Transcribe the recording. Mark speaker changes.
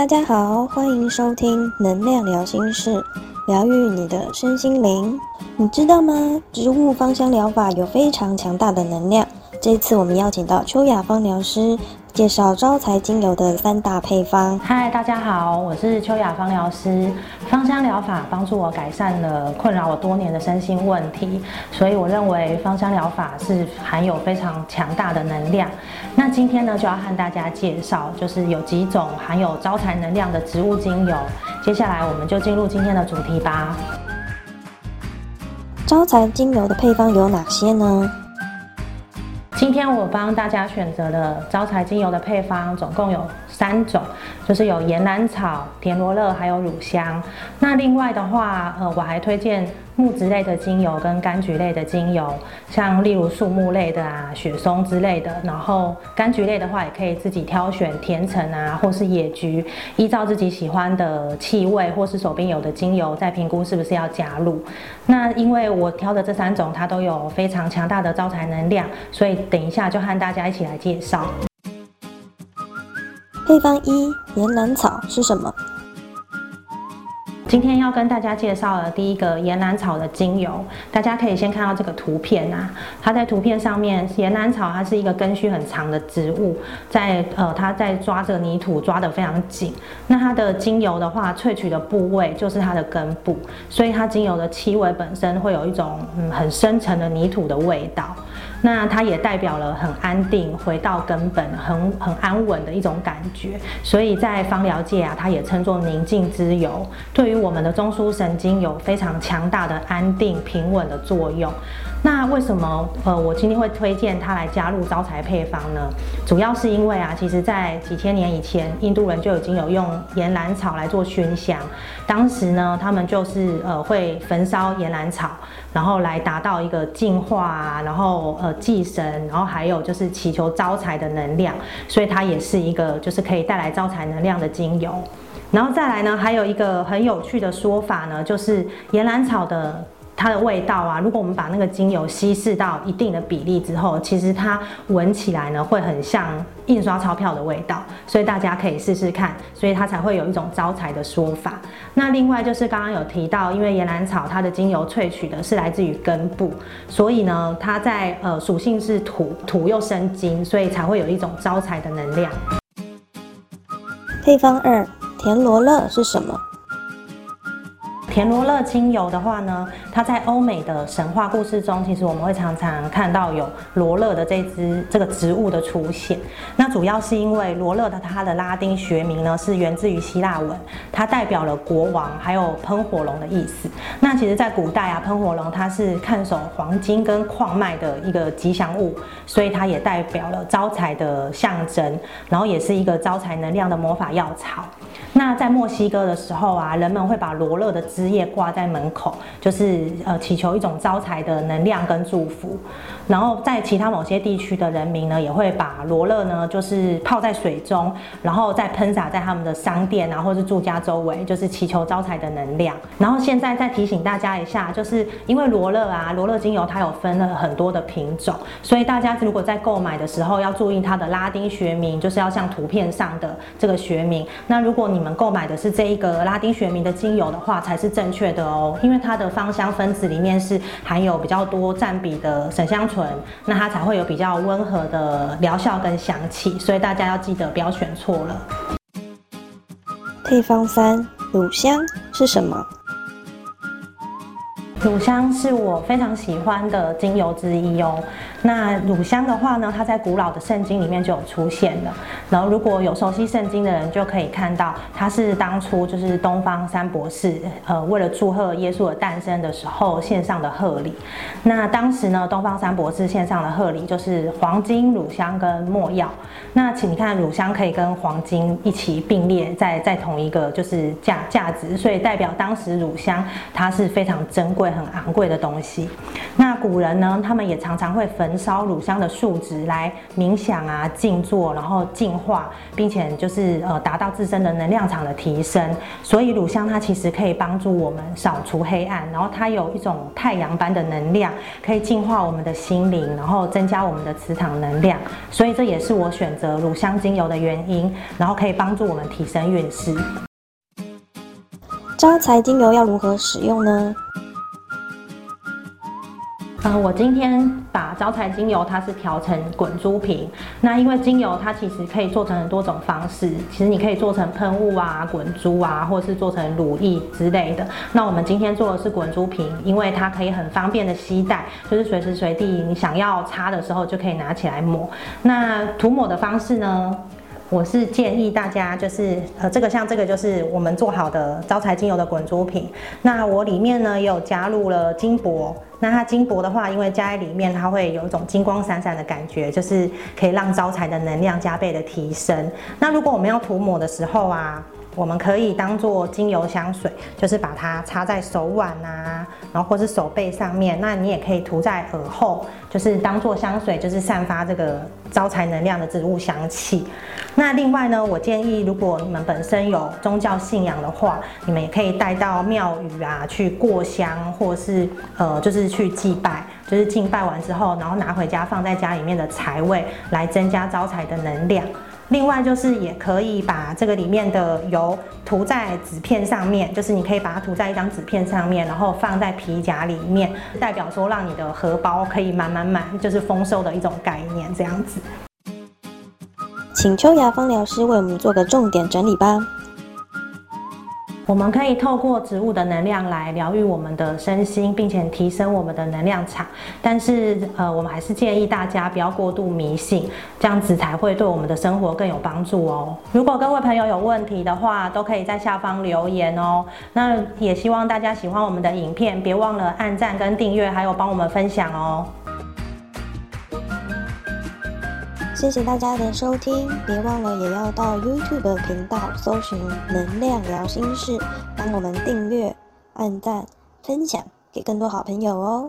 Speaker 1: 大家好，欢迎收听能量疗心室，疗愈你的身心灵。你知道吗？植物芳香疗法有非常强大的能量。这次我们邀请到秋雅芳疗师。介绍招财精油的三大配方。
Speaker 2: 嗨，大家好，我是秋雅芳疗师。芳香疗法帮助我改善了困扰我多年的身心问题，所以我认为芳香疗法是含有非常强大的能量。那今天呢，就要和大家介绍，就是有几种含有招财能量的植物精油。接下来我们就进入今天的主题吧。
Speaker 1: 招财精油的配方有哪些呢？
Speaker 2: 今天我帮大家选择了招财精油的配方总共有三种，就是有岩兰草、田螺乐还有乳香。那另外的话，呃，我还推荐。木质类的精油跟柑橘类的精油，像例如树木类的啊、雪松之类的，然后柑橘类的话，也可以自己挑选甜橙啊，或是野菊，依照自己喜欢的气味或是手边有的精油，再评估是不是要加入。那因为我挑的这三种，它都有非常强大的招财能量，所以等一下就和大家一起来介绍。
Speaker 1: 配方一：岩兰草是什么？
Speaker 2: 今天要跟大家介绍的第一个岩兰草的精油，大家可以先看到这个图片啊，它在图片上面，岩兰草它是一个根须很长的植物，在呃它在抓这个泥土抓得非常紧，那它的精油的话，萃取的部位就是它的根部，所以它精油的气味本身会有一种嗯很深沉的泥土的味道。那它也代表了很安定，回到根本，很很安稳的一种感觉。所以在芳疗界啊，它也称作宁静之油，对于我们的中枢神经有非常强大的安定平稳的作用。那为什么呃我今天会推荐它来加入招财配方呢？主要是因为啊，其实在几千年以前，印度人就已经有用岩兰草来做熏香。当时呢，他们就是呃会焚烧岩兰草，然后来达到一个净化啊，然后呃祭神，然后还有就是祈求招财的能量。所以它也是一个就是可以带来招财能量的精油。然后再来呢，还有一个很有趣的说法呢，就是岩兰草的。它的味道啊，如果我们把那个精油稀释到一定的比例之后，其实它闻起来呢会很像印刷钞票的味道，所以大家可以试试看，所以它才会有一种招财的说法。那另外就是刚刚有提到，因为岩兰草它的精油萃取的是来自于根部，所以呢它在呃属性是土，土又生金，所以才会有一种招财的能量。
Speaker 1: 配方二，田螺乐是什么？
Speaker 2: 田螺乐精油的话呢，它在欧美的神话故事中，其实我们会常常看到有罗勒的这只这个植物的出现。那主要是因为罗勒的它的拉丁学名呢是源自于希腊文，它代表了国王还有喷火龙的意思。那其实，在古代啊，喷火龙它是看守黄金跟矿脉的一个吉祥物，所以它也代表了招财的象征，然后也是一个招财能量的魔法药草。那在墨西哥的时候啊，人们会把罗勒的枝叶挂在门口，就是呃祈求一种招财的能量跟祝福。然后在其他某些地区的人民呢，也会把罗勒呢就是泡在水中，然后再喷洒在他们的商店啊或是住家周围，就是祈求招财的能量。然后现在再提醒大家一下，就是因为罗勒啊，罗勒精油它有分了很多的品种，所以大家如果在购买的时候要注意它的拉丁学名，就是要像图片上的这个学名。那如果你们购买的是这一个拉丁学名的精油的话，才是正确的哦，因为它的芳香分子里面是含有比较多占比的沈香醇，那它才会有比较温和的疗效跟香气，所以大家要记得不要选错了。
Speaker 1: 配方三，乳香是什么？
Speaker 2: 乳香是我非常喜欢的精油之一哦。那乳香的话呢，它在古老的圣经里面就有出现了。然后如果有熟悉圣经的人，就可以看到它是当初就是东方三博士呃为了祝贺耶稣的诞生的时候献上的贺礼。那当时呢，东方三博士献上的贺礼就是黄金、乳香跟没药。那请你看，乳香可以跟黄金一起并列在在同一个就是价价值，所以代表当时乳香它是非常珍贵。很昂贵的东西。那古人呢，他们也常常会分焚烧乳香的树脂来冥想啊、静坐，然后净化，并且就是呃达到自身的能量场的提升。所以乳香它其实可以帮助我们扫除黑暗，然后它有一种太阳般的能量，可以净化我们的心灵，然后增加我们的磁场能量。所以这也是我选择乳香精油的原因，然后可以帮助我们提升运势。
Speaker 1: 招财精油要如何使用呢？
Speaker 2: 呃，我今天把招财精油它是调成滚珠瓶。那因为精油它其实可以做成很多种方式，其实你可以做成喷雾啊、滚珠啊，或者是做成乳液之类的。那我们今天做的是滚珠瓶，因为它可以很方便的携带，就是随时随地你想要擦的时候就可以拿起来抹。那涂抹的方式呢？我是建议大家，就是呃，这个像这个就是我们做好的招财精油的滚珠瓶。那我里面呢也有加入了金箔。那它金箔的话，因为加在里面，它会有一种金光闪闪的感觉，就是可以让招财的能量加倍的提升。那如果我们要涂抹的时候啊，我们可以当做精油香水，就是把它擦在手腕啊，然后或是手背上面。那你也可以涂在耳后，就是当做香水，就是散发这个招财能量的植物香气。那另外呢，我建议如果你们本身有宗教信仰的话，你们也可以带到庙宇啊去过香，或是呃就是去祭拜，就是敬拜完之后，然后拿回家放在家里面的财位，来增加招财的能量。另外就是也可以把这个里面的油涂在纸片上面，就是你可以把它涂在一张纸片上面，然后放在皮夹里面，代表说让你的荷包可以满满满，就是丰收的一种概念，这样子。
Speaker 1: 请秋雅芳疗师为我们做个重点整理吧。
Speaker 2: 我们可以透过植物的能量来疗愈我们的身心，并且提升我们的能量场。但是，呃，我们还是建议大家不要过度迷信，这样子才会对我们的生活更有帮助哦。如果各位朋友有问题的话，都可以在下方留言哦。那也希望大家喜欢我们的影片，别忘了按赞跟订阅，还有帮我们分享哦。
Speaker 1: 谢谢大家的收听，别忘了也要到 YouTube 频道搜寻“能量聊心事”，帮我们订阅、按赞、分享给更多好朋友哦。